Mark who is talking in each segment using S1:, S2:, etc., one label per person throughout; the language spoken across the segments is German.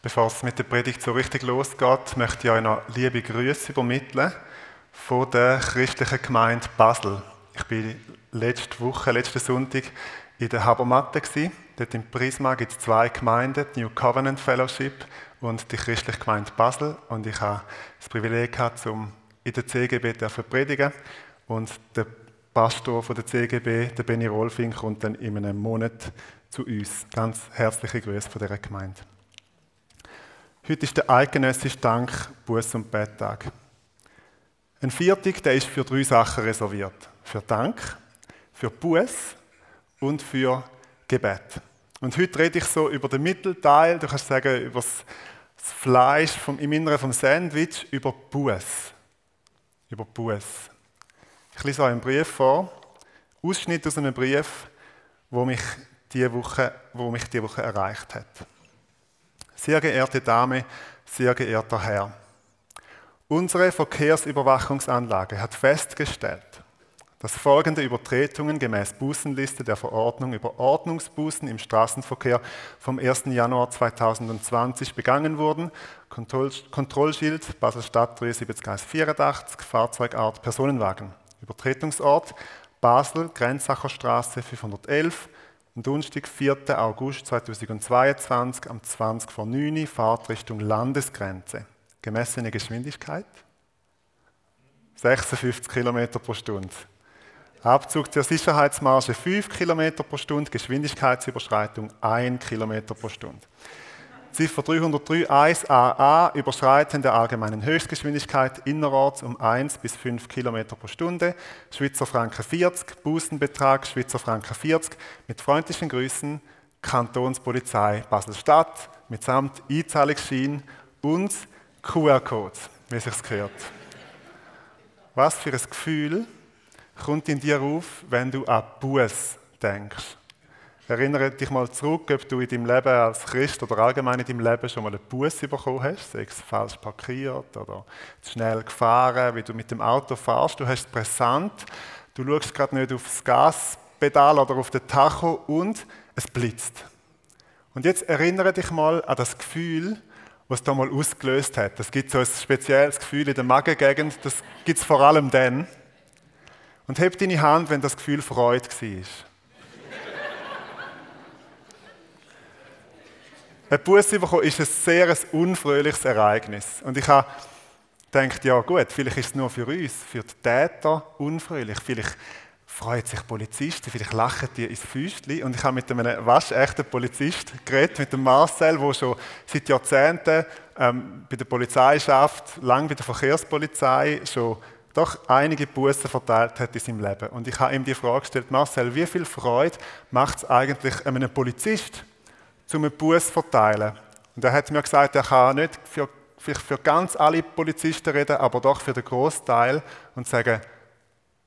S1: Bevor es mit der Predigt so richtig losgeht, möchte ich euch noch liebe Grüße übermitteln von der christlichen Gemeinde Basel. Ich bin letzte Woche, letzten Sonntag in der Habermatte. Dort im Prisma gibt es zwei Gemeinden, die New Covenant Fellowship und die christliche Gemeinde Basel. Und ich habe das Privileg gehabt, in der CGB zu predigen. Und der Pastor von der CGB, der Benny Rolfing, kommt dann in einem Monat zu uns. Ganz herzliche Grüße von dieser Gemeinde. Heute ist der eidgenössische Dank, Buß- und Betttag. Ein Viertag, der ist für drei Sachen reserviert. Für Dank, für Buß und für Gebet. Und heute rede ich so über den Mittelteil, du kannst sagen, über das Fleisch vom, im Inneren vom Sandwich, über Buß. Über Buß. Ich lese euch einen Brief vor, Ausschnitt aus einem Brief, wo mich diese Woche, wo mich diese Woche erreicht hat. Sehr geehrte Dame, sehr geehrter Herr, unsere Verkehrsüberwachungsanlage hat festgestellt, dass folgende Übertretungen gemäß Bußenliste der Verordnung über Ordnungsbußen im Straßenverkehr vom 1. Januar 2020 begangen wurden. Kontroll Kontrollschild Basel-Stadt 7384, Fahrzeugart Personenwagen. Übertretungsort Basel, Grenzacher Straße 511, Donnerstag, 4. August 2022, am 20 vor 9 Uhr, Fahrtrichtung Landesgrenze. Gemessene Geschwindigkeit 56 km pro Stunde. Abzug der Sicherheitsmarge 5 km pro Stunde, Geschwindigkeitsüberschreitung 1 km pro Stunde. Ziffer 303 1a Überschreiten der allgemeinen Höchstgeschwindigkeit innerorts um 1 bis 5 km pro Stunde, Schweizer Franken 40, Bußenbetrag Schweizer Franken 40, mit freundlichen Grüßen Kantonspolizei Basel-Stadt mitsamt Einzahlungsschein und QR-Codes, wie sich gehört. Was für ein Gefühl kommt in dir auf, wenn du an Buß denkst? Erinnere dich mal zurück, ob du in deinem Leben als Christ oder allgemein in deinem Leben schon mal einen Bus bekommen hast, sei es falsch parkiert oder zu schnell gefahren, wie du mit dem Auto fährst. Du hast es präsent, du schaust gerade nicht aufs Gaspedal oder auf den Tacho und es blitzt. Und jetzt erinnere dich mal an das Gefühl, was da mal ausgelöst hat. Das gibt so ein spezielles Gefühl in der Magengegend, das gibt es vor allem dann. Und heb deine Hand, wenn das Gefühl Freude war. Ein Buße bekommen ist ein sehr unfröhliches Ereignis. Und ich habe gedacht, ja gut, vielleicht ist es nur für uns, für die Täter unfröhlich. Vielleicht freuen sich Polizisten, vielleicht lachen die ins Füßchen. Und ich habe mit einem waschechten Polizist geredet, mit dem Marcel, der schon seit Jahrzehnten ähm, bei der Polizei schafft, lang bei der Verkehrspolizei, schon doch einige Bußen verteilt hat in seinem Leben. Und ich habe ihm die Frage gestellt, Marcel, wie viel Freude macht es eigentlich einem Polizist, um einen Buß verteilen. Und er hat mir gesagt, er kann nicht für, vielleicht für ganz alle Polizisten reden, aber doch für den Großteil und sagen,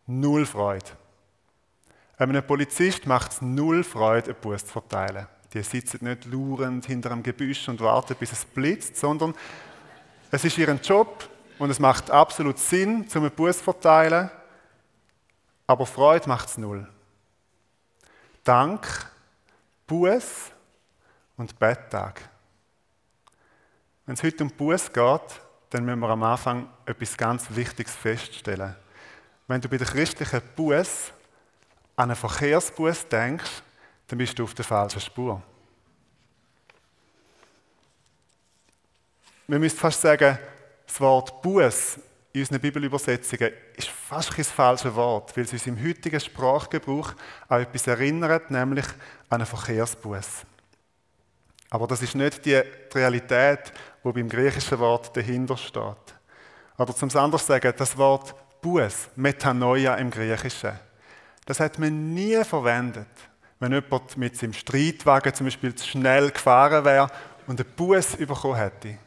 S1: null Freude. Einem Polizist macht es null Freude, einen Buß zu verteilen. Die sitzen nicht laurend hinter einem Gebüsch und warten, bis es blitzt, sondern es ist ihr Job und es macht absolut Sinn, zum einen Buß zu verteilen, aber Freude macht es null. Dank, Buß und Betttag. Wenn es heute um Buß geht, dann müssen wir am Anfang etwas ganz Wichtiges feststellen. Wenn du bei der christlichen Buß an einen Verkehrsbuß denkst, dann bist du auf der falschen Spur. Wir müssen fast sagen, das Wort Buß in unseren Bibelübersetzungen ist fast kein falsches Wort, weil es uns im heutigen Sprachgebrauch an etwas erinnert, nämlich an einen Verkehrsbuß. Aber das ist nicht die Realität, wo beim griechischen Wort dahinter steht. Oder zum anderen sagen, das Wort Buß, Metanoia im Griechischen, das hat man nie verwendet, wenn jemand mit seinem Streitwagen zum Beispiel zu schnell gefahren wäre und einen Buß bekommen hätte.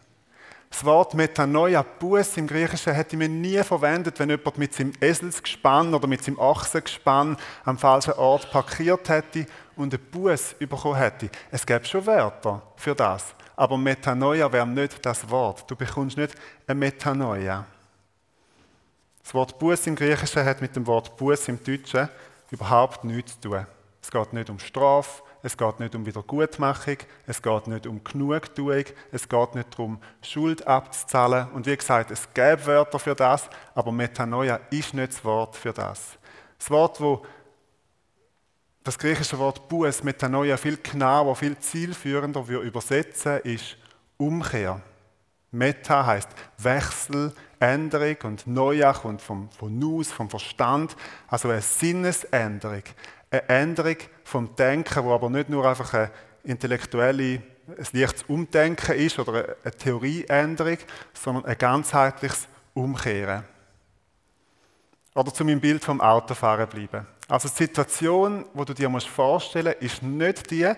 S1: Das Wort Metanoia, Buß im Griechischen, hätte man nie verwendet, wenn jemand mit seinem Eselsgespann oder mit seinem Achsengespann am falschen Ort parkiert hätte und einen Buß bekommen hätte. Es gäbe schon Wörter für das, aber Metanoia wäre nicht das Wort. Du bekommst nicht eine Metanoia. Das Wort Buß im Griechischen hat mit dem Wort Buß im Deutschen überhaupt nichts zu tun. Es geht nicht um Strafe, es geht nicht um Wiedergutmachung, es geht nicht um Genugtuung, es geht nicht darum, Schuld abzuzahlen. Und wie gesagt, es gäbe Wörter für das, aber Metanoia ist nicht das Wort für das. Das Wort, wo das griechische Wort Buß, Metanoia, viel genauer, viel zielführender wir übersetzen, ist Umkehr. Meta heißt Wechsel, Änderung und Neuach und vom, von Nus, vom Verstand, also eine Sinnesänderung. Eine Änderung vom Denken, wo aber nicht nur einfach eine intellektuelle, ein leichtes Umdenken ist oder eine Theorieänderung, sondern ein ganzheitliches Umkehren. Oder zu meinem Bild vom Autofahren bleiben. Also die Situation, die du dir vorstellen musst, ist nicht die,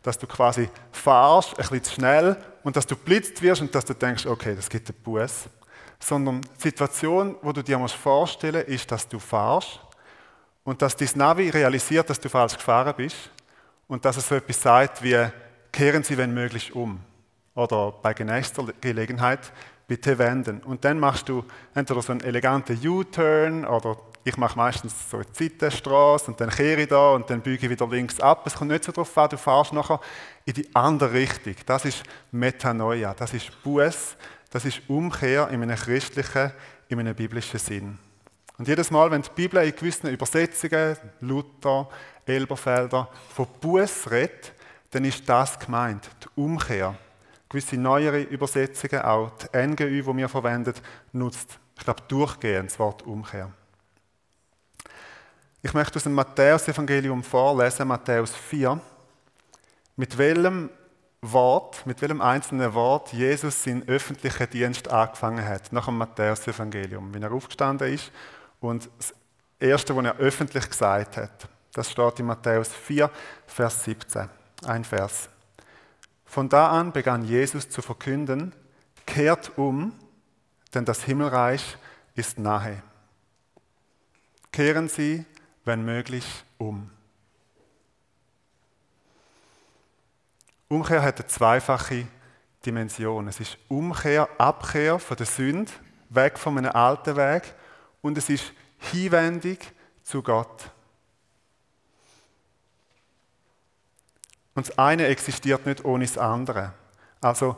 S1: dass du quasi fahrst, ein bisschen zu schnell und dass du blitzt wirst und dass du denkst, okay, das gibt einen Bus. Sondern die Situation, die du dir vorstellen musst, ist, dass du fahrst und dass dein Navi realisiert, dass du falsch gefahren bist und dass es so etwas sagt wie, kehren Sie, wenn möglich, um. Oder bei nächster Gelegenheit bitte wenden. Und dann machst du entweder so einen eleganten U-Turn oder ich mache meistens so eine Zeitenstraße und dann kehre ich da und dann biege ich wieder links ab. Es kommt nicht so darauf an, du fährst nachher in die andere Richtung. Das ist Metanoia, das ist Buß, das ist Umkehr in einem christlichen, in einem biblischen Sinn. Und jedes Mal, wenn die Bibel in gewissen Übersetzungen, Luther, Elberfelder, von Buß redet, dann ist das gemeint, die Umkehr. Gewisse neuere Übersetzungen, auch die NGÜ, die wir verwenden, nutzt, ich glaube, durchgehend das Wort Umkehr. Ich möchte aus dem Matthäus-Evangelium vorlesen, Matthäus 4, mit welchem Wort, mit welchem einzelnen Wort Jesus seinen öffentlichen Dienst angefangen hat, nach dem Matthäus-Evangelium, wenn er aufgestanden ist und das Erste, was er öffentlich gesagt hat. Das steht in Matthäus 4, Vers 17, ein Vers. Von da an begann Jesus zu verkünden, kehrt um, denn das Himmelreich ist nahe. Kehren Sie wenn möglich, um. Umkehr hat eine zweifache Dimension. Es ist Umkehr, Abkehr von der Sünde, weg von einem alten Weg und es ist Hinwendung zu Gott. Und das eine existiert nicht ohne das andere. Also,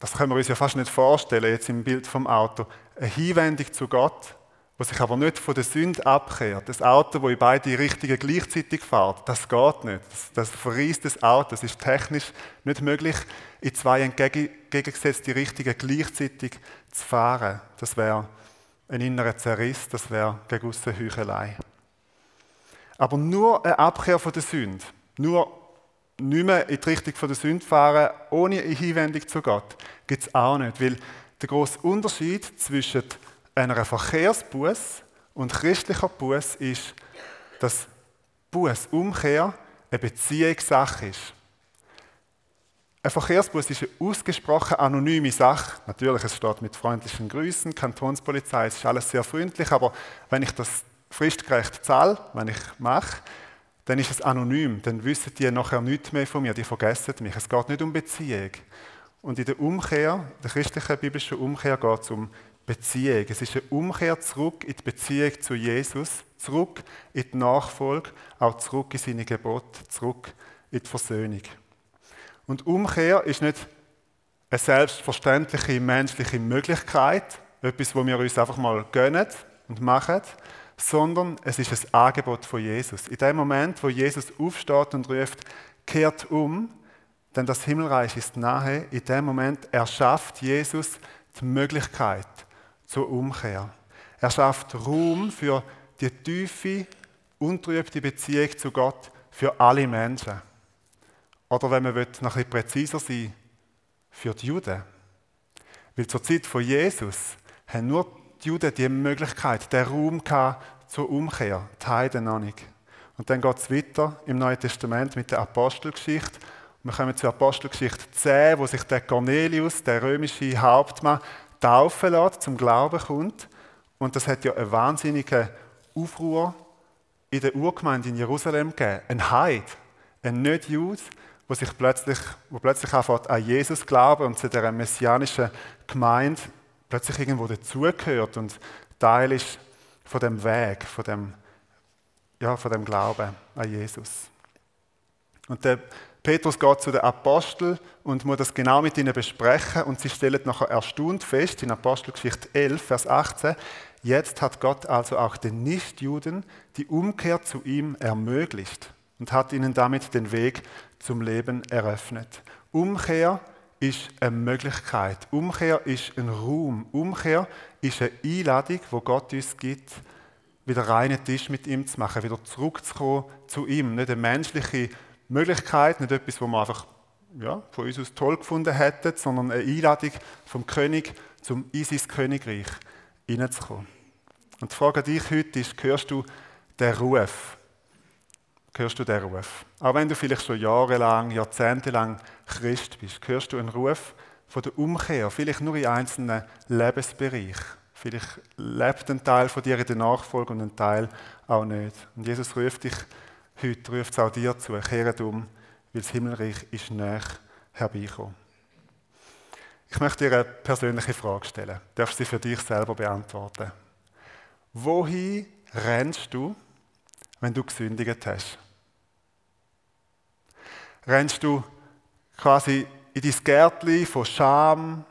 S1: das können wir uns ja fast nicht vorstellen, jetzt im Bild vom Auto. Eine Hinwendung zu Gott wo sich aber nicht von der Sünde abkehrt. Das Auto, wo in beide Richtungen gleichzeitig fährt, das geht nicht. Das, das verreist das Auto. Das ist technisch nicht möglich, in zwei entgegengesetzte Richtungen gleichzeitig zu fahren. Das wäre ein innerer Zerriss, das wäre gegen Heuchelei. Aber nur eine Abkehr von der Sünde, nur nicht mehr in die Richtung der Sünde fahren, ohne eine Hinwendung zu Gott, gibt es auch nicht. Weil der große Unterschied zwischen einer Verkehrsbuß und christlicher Buß ist, dass Buß, Umkehr, eine Beziehungssache ist. Ein Verkehrsbus ist eine ausgesprochen anonyme Sache. Natürlich, es steht mit freundlichen Grüßen, Kantonspolizei, es ist alles sehr freundlich, aber wenn ich das fristgerecht zahle, wenn ich mache, dann ist es anonym. Dann wissen die nachher nichts mehr von mir, die vergessen mich. Es geht nicht um Beziehung. Und in der Umkehr, der christlichen biblischen Umkehr, geht es um Beziehung. Es ist eine Umkehr zurück in die Beziehung zu Jesus, zurück in die Nachfolge, auch zurück in seine Gebote, zurück in die Versöhnung. Und Umkehr ist nicht eine selbstverständliche menschliche Möglichkeit, etwas, wo wir uns einfach mal gönnen und machen, sondern es ist ein Angebot von Jesus. In dem Moment, wo Jesus aufsteht und ruft, kehrt um, denn das Himmelreich ist nahe, in dem Moment erschafft Jesus die Möglichkeit, zur Umkehr. Er schafft Raum für die tiefe, untrübte Beziehung zu Gott für alle Menschen. Oder wenn man noch ein bisschen präziser sein für die Juden. Weil zur Zeit von Jesus haben nur die Juden die Möglichkeit, den Raum zur Umkehr, die Heiden noch nicht. Und dann geht es weiter im Neuen Testament mit der Apostelgeschichte. Wir kommen zur Apostelgeschichte 10, wo sich der Cornelius, der römische Hauptmann, taufen lässt, zum Glauben kommt. Und das hat ja einen wahnsinnigen Aufruhr in der Urgemeinde in Jerusalem gegeben. Ein Heid, ein Nicht-Jude, wo sich plötzlich, wo plötzlich anfängt an Jesus glauben und zu dieser messianischen Gemeinde plötzlich irgendwo dazugehört und Teil ist von dem Weg, von dem, ja, von dem Glauben an Jesus. Und der Petrus geht zu den Aposteln und muss das genau mit ihnen besprechen und sie stellen nachher erstaunt fest, in Apostelgeschichte 11, Vers 18, jetzt hat Gott also auch den Nichtjuden die Umkehr zu ihm ermöglicht und hat ihnen damit den Weg zum Leben eröffnet. Umkehr ist eine Möglichkeit. Umkehr ist ein Ruhm. Umkehr ist eine Einladung, wo Gott uns gibt, wieder reinen Tisch mit ihm zu machen, wieder zurückzukommen zu ihm. Nicht eine menschliche Möglichkeit, nicht etwas, wo wir einfach ja, von uns aus toll gefunden hätten, sondern eine Einladung vom König zum Isis Königreich hineinzukommen. Und die Frage an dich heute ist, hörst du den Ruf? Hörst du den Ruf? Auch wenn du vielleicht schon jahrelang, jahrzehntelang Christ bist, hörst du einen Ruf von der Umkehr, vielleicht nur in einzelnen Lebensbereichen. Vielleicht lebt ein Teil von dir in der Nachfolge und ein Teil auch nicht. Und Jesus ruft dich heute, ruft es auch dir zu, kehre um, weil das Himmelreich ist näher herbeikommen. Ich möchte dir eine persönliche Frage stellen. Du darfst sie für dich selber beantworten. Wohin rennst du, wenn du gesündigt hast? Rennst du quasi in dein Gärtchen von Scham,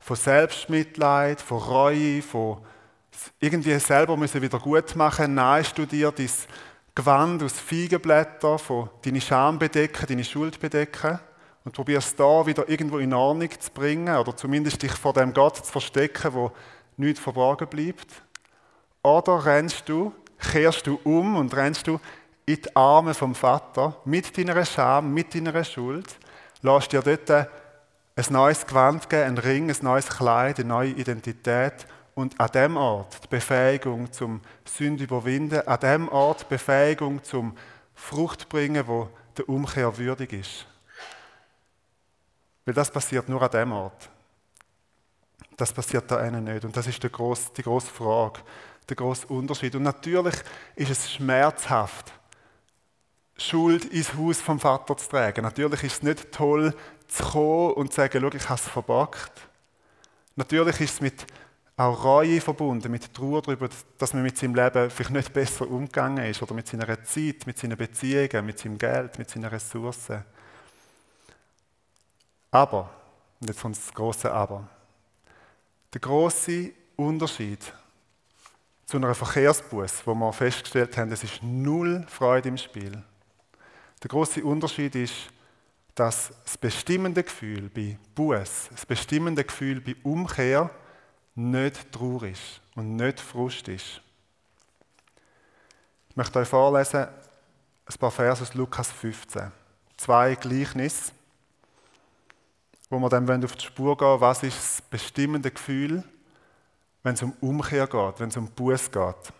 S1: von Selbstmitleid, von Reue, von irgendwie selber müssen wieder gut machen, nahest du dir dein Gewand aus Feigenblättern, von deine Scham bedecken, deine Schuld bedecken und probierst da wieder irgendwo in Ordnung zu bringen oder zumindest dich vor dem Gott zu verstecken, wo nichts verborgen bleibt. Oder rennst du, kehrst du um und rennst du in die Arme vom Vater mit deiner Scham, mit deiner Schuld, lässt dir dort ein neues Gewand geben, ein Ring, ein neues Kleid, eine neue Identität und an dem Ort die Befähigung zum Sünde überwinden, an dem Ort die Befähigung zum Frucht bringen, wo der Umkehr würdig ist. Weil das passiert nur an dem Ort. Das passiert da innen nicht. Und das ist die grosse, die grosse Frage der große Unterschied. Und natürlich ist es schmerzhaft, Schuld ins Haus vom Vater zu tragen. Natürlich ist es nicht toll, zu kommen und zu sagen, schau, ich habe es verbockt. Natürlich ist es mit auch Reue verbunden, mit Trauer darüber, dass man mit seinem Leben vielleicht nicht besser umgegangen ist oder mit seiner Zeit, mit seinen Beziehungen, mit seinem Geld, mit seinen Ressourcen. Aber, und jetzt kommt das große Aber, der große Unterschied zu einer Verkehrsbus, wo wir festgestellt haben, es ist null Freude im Spiel. Der große Unterschied ist, dass das bestimmende Gefühl bei Buß, das bestimmende Gefühl bei Umkehr nicht Trauer ist und nicht Frust ist. Ich möchte euch vorlesen ein paar Verse aus Lukas 15. Zwei Gleichnisse, wo wir dann auf die Spur gehen was ist das bestimmende Gefühl wenn es um Umkehr geht, wenn es um Buß geht.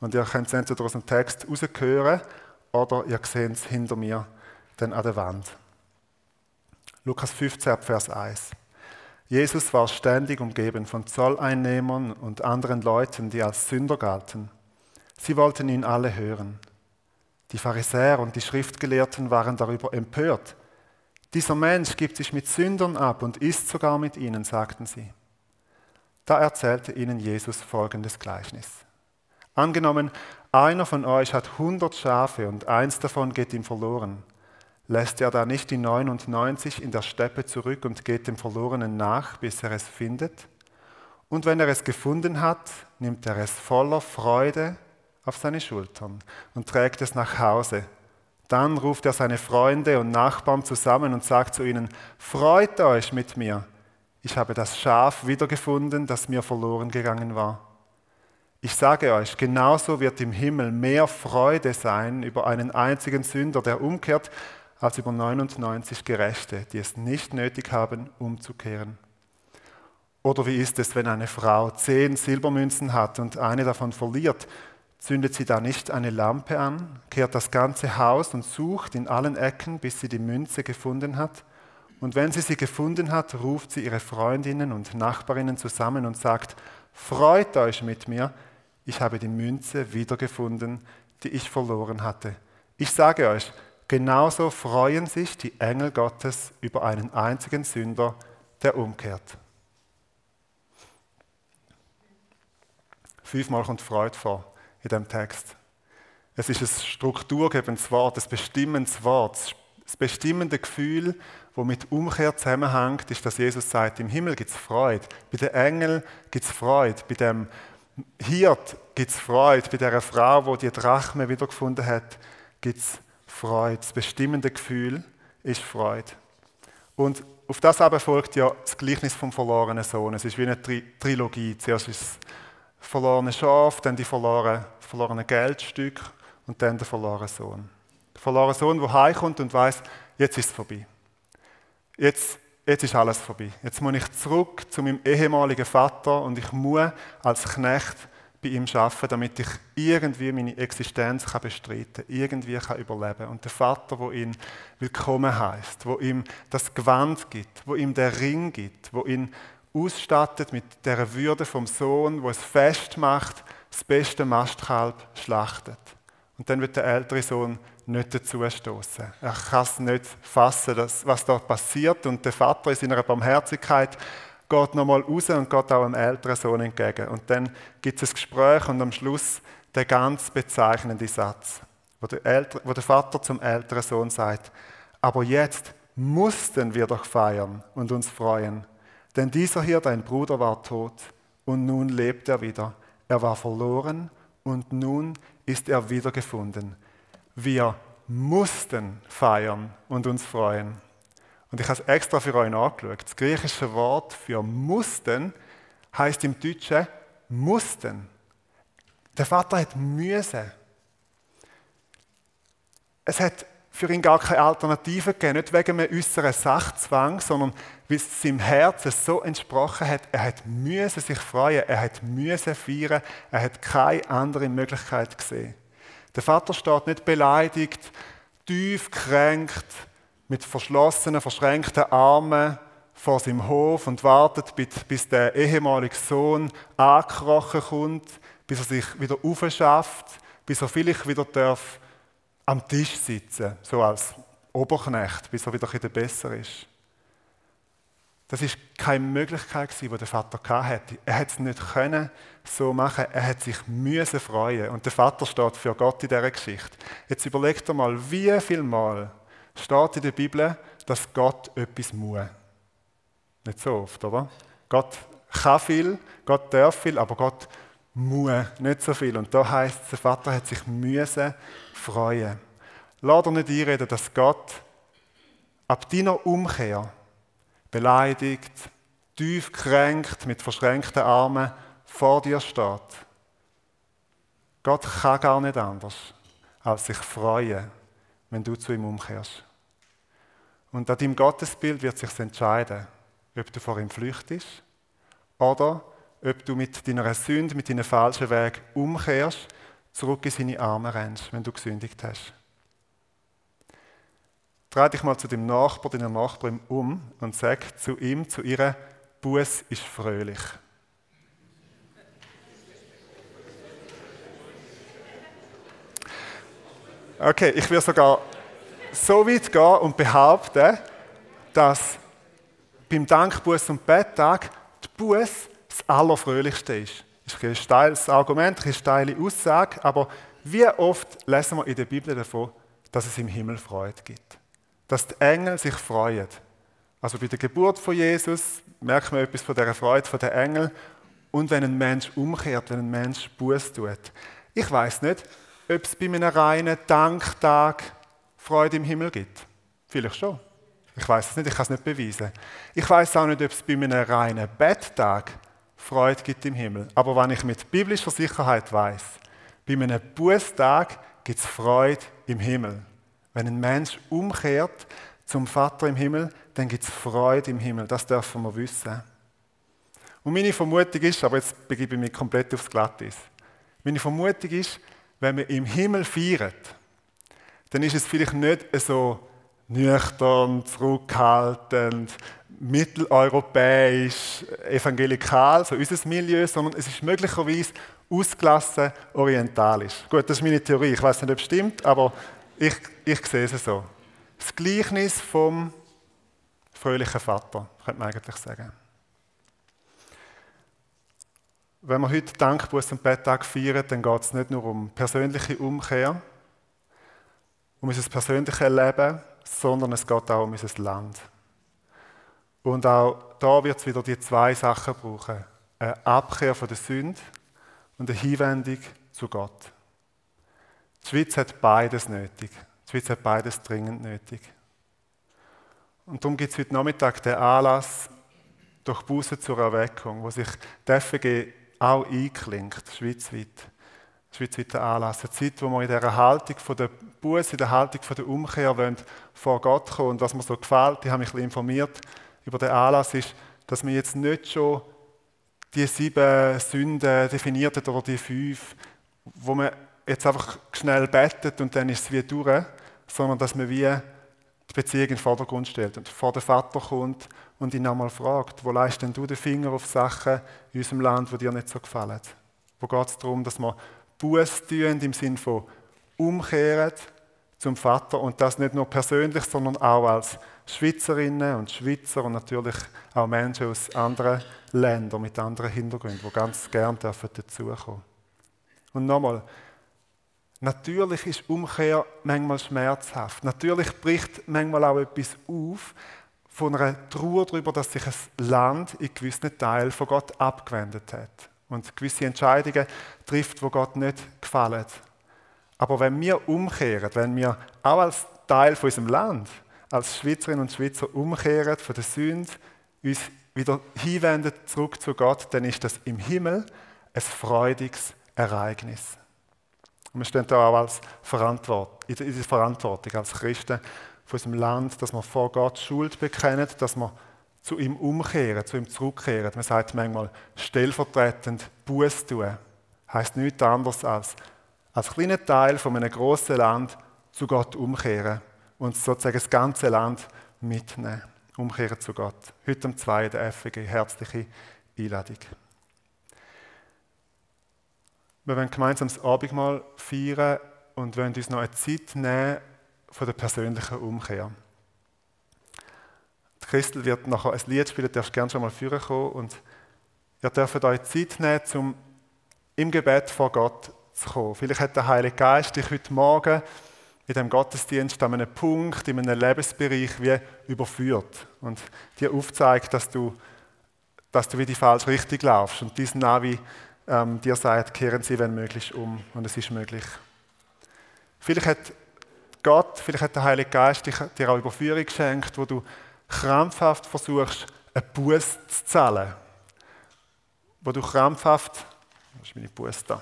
S1: Und ihr könnt es entweder aus dem Text rausgehören oder ihr seht es hinter mir dann an der Wand. Lukas 15, Vers 1. Jesus war ständig umgeben von Zolleinnehmern und anderen Leuten, die als Sünder galten. Sie wollten ihn alle hören. Die Pharisäer und die Schriftgelehrten waren darüber empört. Dieser Mensch gibt sich mit Sündern ab und isst sogar mit ihnen, sagten sie. Da erzählte ihnen Jesus folgendes Gleichnis. Angenommen, einer von euch hat hundert Schafe und eins davon geht ihm verloren. Lässt er da nicht die 99 in der Steppe zurück und geht dem Verlorenen nach, bis er es findet? Und wenn er es gefunden hat, nimmt er es voller Freude auf seine Schultern und trägt es nach Hause. Dann ruft er seine Freunde und Nachbarn zusammen und sagt zu ihnen, Freut euch mit mir, ich habe das Schaf wiedergefunden, das mir verloren gegangen war. Ich sage euch, genauso wird im Himmel mehr Freude sein über einen einzigen Sünder, der umkehrt, als über 99 Gerechte, die es nicht nötig haben, umzukehren. Oder wie ist es, wenn eine Frau zehn Silbermünzen hat und eine davon verliert? Zündet sie da nicht eine Lampe an, kehrt das ganze Haus und sucht in allen Ecken, bis sie die Münze gefunden hat? Und wenn sie sie gefunden hat, ruft sie ihre Freundinnen und Nachbarinnen zusammen und sagt, freut euch mit mir, ich habe die Münze wiedergefunden, die ich verloren hatte. Ich sage euch, genauso freuen sich die Engel Gottes über einen einzigen Sünder, der umkehrt. Fünfmal kommt Freude vor in dem Text. Es ist ein strukturgebendes Wort, ein bestimmendes Wort, Das bestimmende Gefühl, das mit Umkehr zusammenhängt, ist, dass Jesus sagt, im Himmel gibt es Freude. Bei den Engeln gibt es Freude. Bei dem Hirt gibt es Freude. Bei der Frau, die die Drachme wiedergefunden hat, gibt es Freude. Das bestimmende Gefühl ist Freude. Und auf das aber folgt ja das Gleichnis vom verlorenen Sohn. Es ist wie eine Trilogie. Zuerst ist das verlorene Schaf, dann die verlorene, das verlorene Geldstück und dann der verlorene Sohn. Der verlorene Sohn, der heimkommt und weiß, jetzt ist es vorbei. Jetzt, jetzt ist alles vorbei. Jetzt muss ich zurück zu meinem ehemaligen Vater und ich muss als Knecht bei ihm arbeiten, damit ich irgendwie meine Existenz kann bestreiten kann, irgendwie kann überleben Und der Vater, wo ihn willkommen heißt, wo ihm das Gewand gibt, wo ihm der Ring gibt, wo ihn ausstattet mit der Würde vom Sohn, wo es festmacht, das beste Mastkalb schlachtet. Und dann wird der ältere Sohn nicht dazu stoßen. Er kann es nicht fassen, was dort passiert. Und der Vater in seiner Barmherzigkeit geht nochmal raus und geht auch dem älteren Sohn entgegen. Und dann gibt es ein Gespräch und am Schluss der ganz bezeichnende Satz, wo der, Älter, wo der Vater zum älteren Sohn sagt, aber jetzt mussten wir doch feiern und uns freuen, denn dieser hier, dein Bruder, war tot und nun lebt er wieder. Er war verloren und nun ist er wiedergefunden. Wir mussten feiern und uns freuen. Und ich habe es extra für euch angeschaut. Das griechische Wort für mussten heißt im Deutschen mussten. Der Vater hat müssen. Es hat für ihn gar keine Alternative gegeben, nicht wegen einem äußeren Sachzwang, sondern weil es seinem Herzen so entsprochen hat, er hat müssen sich freuen, er hat müssen feiern, er hat keine andere Möglichkeit gesehen. Der Vater steht nicht beleidigt, tief kränkt, mit verschlossenen, verschränkten Armen vor seinem Hof und wartet, bis der ehemalige Sohn angekrochen kommt, bis er sich wieder aufschafft, bis er vielleicht wieder darf am Tisch sitzen, so als Oberknecht, bis er wieder ein besser ist. Das ist keine Möglichkeit die der Vater hatte. Er hätte es nicht können so machen. Er hat sich müssen freuen. Und der Vater steht für Gott in dieser Geschichte. Jetzt überlegt er mal, wie viel Mal steht in der Bibel, dass Gott etwas muss. Nicht so oft, oder? Gott kann viel, Gott darf viel, aber Gott muss nicht so viel. Und da heißt der Vater hat sich müssen freuen. Lass dir nicht einreden, dass Gott ab deiner Umkehr beleidigt, tief kränkt, mit verschränkten Armen vor dir steht. Gott kann gar nicht anders, als sich freuen wenn du zu ihm umkehrst. Und an deinem Gottesbild wird sich entscheiden, ob du vor ihm flüchtest oder ob du mit deiner Sünde, mit deinem falschen Weg umkehrst, zurück in seine Arme rennst, wenn du gesündigt hast. Dreh dich mal zu dem Nachbar, deiner Nachbarin um und sag zu ihm, zu ihr, Buß ist fröhlich. Okay, ich will sogar so weit gehen und behaupten, dass beim Dankbuß und Betttag die Buß das Allerfröhlichste ist. Das ist ein steiles Argument, eine steile Aussage, aber wie oft lesen wir in der Bibel davon, dass es im Himmel Freude gibt? Dass die Engel sich freuen. Also bei der Geburt von Jesus merkt man etwas von der Freude der Engel. Und wenn ein Mensch umkehrt, wenn ein Mensch Buß tut. Ich weiß nicht, ob es bei einem reinen Danktag Freude im Himmel gibt. Vielleicht schon. Ich weiß es nicht, ich kann es nicht beweisen. Ich weiß auch nicht, ob es bei einem reinen Betttag Freude gibt im Himmel. Aber wenn ich mit biblischer Sicherheit weiß, bei einem Bußtag gibt es Freude im Himmel. Wenn ein Mensch umkehrt zum Vater im Himmel, dann gibt es Freude im Himmel. Das dürfen wir wissen. Und meine Vermutung ist, aber jetzt begebe ich mich komplett aufs Glattis. Meine Vermutung ist, wenn wir im Himmel feiern, dann ist es vielleicht nicht so nüchtern, zurückhaltend, mitteleuropäisch, evangelikal, so unser Milieu, sondern es ist möglicherweise ausgelassen orientalisch. Gut, das ist meine Theorie. Ich weiß nicht, ob es stimmt, aber ich, ich sehe es so. Das Gleichnis vom fröhlichen Vater, könnte man eigentlich sagen. Wenn wir heute Dankbuß und Betttag feiern, dann geht es nicht nur um persönliche Umkehr, um unser persönliches Leben, sondern es geht auch um unser Land. Und auch da wird es wieder die zwei Sachen brauchen. Eine Abkehr von der Sünde und eine Hinwendung zu Gott. Die Schweiz hat beides nötig. Die Schweiz hat beides dringend nötig. Und darum gibt es heute Nachmittag den Anlass durch Buße zur Erweckung, wo sich die FG auch einklingt, schweizweit. Schweizweiter Anlass. Eine Zeit, wo wir in dieser Haltung von der Buße, in der Haltung der Umkehr wollen, vor Gott kommen. Und was mir so gefällt, ich habe mich ein informiert über den Anlass, ist, dass wir jetzt nicht schon die sieben Sünden definiert hat oder die fünf, wo man jetzt einfach schnell bettet und dann ist es wie durch, sondern dass man wie die Beziehung in den Vordergrund stellt und vor den Vater kommt und ihn einmal fragt, wo leist denn du den Finger auf Sachen in unserem Land, die dir nicht so gefallen? Wo geht es darum, dass wir Buß tun im Sinne von umkehren zum Vater und das nicht nur persönlich, sondern auch als Schweizerinnen und Schweizer und natürlich auch Menschen aus anderen Ländern mit anderen Hintergründen, die ganz gern dazukommen dürfen. Und nochmal, natürlich ist Umkehr manchmal schmerzhaft. Natürlich bricht manchmal auch etwas auf von einer Trauer darüber, dass sich ein Land in gewissen Teilen von Gott abgewendet hat und gewisse Entscheidungen trifft, wo Gott nicht gefallen. Aber wenn wir umkehren, wenn wir auch als Teil von unserem Land, als Schweizerinnen und Schweizer umkehren von der Sünde, uns wieder hinwenden zurück zu Gott, dann ist das im Himmel ein freudiges Ereignis. Und wir stehen da auch als Verantwort in der Verantwortung als Christen von unserem Land, dass wir vor Gott Schuld bekennen, dass wir zu ihm umkehren, zu ihm zurückkehren. Man sagt manchmal stellvertretend Buß tun. Heißt nichts anderes als als kleiner Teil von einem großen Land zu Gott umkehren und sozusagen das ganze Land mitnehmen. Umkehren zu Gott. Heute am 2. der FG. Herzliche Einladung. Wir wollen gemeinsam das Abendmahl feiern und wollen uns noch eine Zeit nehmen von der persönlichen Umkehr. Die Christel wird nachher ein Lied spielen, darfst gerne schon mal führen kommen und ihr dürft euch Zeit nehmen, um im Gebet vor Gott zu kommen. Vielleicht hat der Heilige Geist dich heute Morgen in dem Gottesdienst an einem Punkt, in einem Lebensbereich wie überführt und dir aufzeigt, dass du, dass du wie die falsche Richtung laufst und diesen Navi ähm, dir sagt, kehren Sie, wenn möglich, um und es ist möglich. Vielleicht hat Gott, vielleicht hat der Heilige Geist dir auch Überführung geschenkt, wo du krampfhaft versuchst, einen Buß zu zahlen. Wo du krampfhaft, was ist meine Buß da?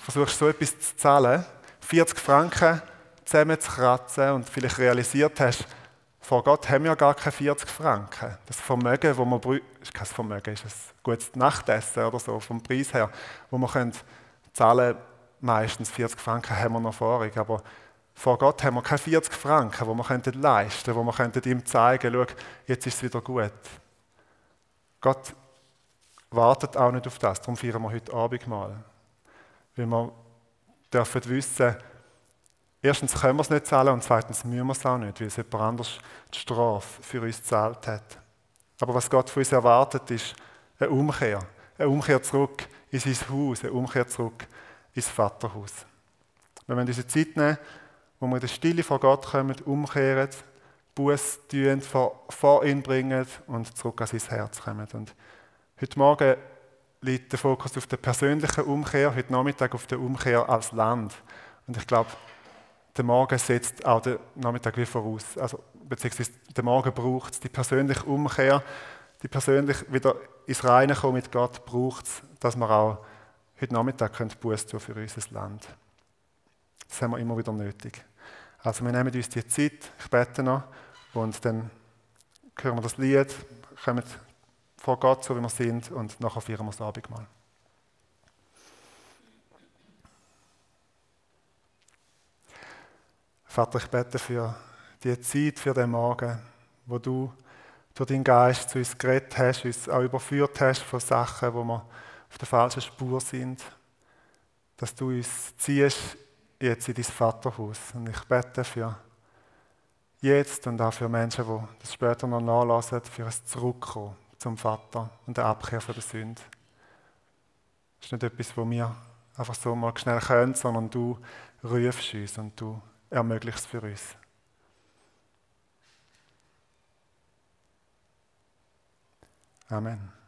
S1: Versuchst so etwas zu zahlen, 40 Franken zusammenzukratzen und vielleicht realisiert hast, vor Gott haben wir gar keine 40 Franken. Das Vermögen, das brauchen, ist kein Vermögen, ist ein gutes Nachtessen oder so, vom Preis her, wo wir können zahlen meistens 40 Franken haben wir noch vorig, aber vor Gott haben wir keine 40 Franken, wo wir könnten leisten, wo wir könnten ihm zeigen, schau, jetzt ist es wieder gut. Gott wartet auch nicht auf das, darum feiern wir heute Abend mal. Weil wir dürfen wissen, erstens können wir es nicht zahlen und zweitens müssen wir es auch nicht, weil es jemand anders die Strafe für uns gezahlt hat. Aber was Gott von uns erwartet, ist eine Umkehr. Eine Umkehr zurück in sein Haus, eine Umkehr zurück ins Vaterhaus. Wir müssen diese Zeit nehmen, wo wir in der Stille vor Gott kommen, umkehren, Buß tun, vor, vor ihn bringen und zurück an sein Herz kommen. Und heute Morgen liegt der Fokus auf der persönlichen Umkehr, heute Nachmittag auf der Umkehr als Land. Und ich glaube, der Morgen setzt auch den Nachmittag wie voraus. Also, beziehungsweise der Morgen braucht es die persönliche Umkehr, die persönlich wieder ins Reine kommen mit Gott, braucht es, dass wir auch heute Nachmittag Buß tun für unser Land. Das haben wir immer wieder nötig. Also wir nehmen uns die Zeit, ich bete noch, und dann hören wir das Lied, kommen vor Gott, so wie wir sind, und nachher feiern wir das Abendmahl. Vater, ich bete für die Zeit, für den Morgen, wo du durch deinen Geist zu uns geredet hast, uns auch überführt hast von Sachen, wo wir auf der falschen Spur sind, dass du uns ziehst jetzt in dein Vaterhaus. Und ich bete für jetzt und auch für Menschen, die das später noch nachlassen, für ein Zurückkommen zum Vater und der Abkehr von der Sünde. Das ist nicht etwas, wo wir einfach so mal schnell können, sondern du rufst uns und du ermöglichst es für uns. Amen.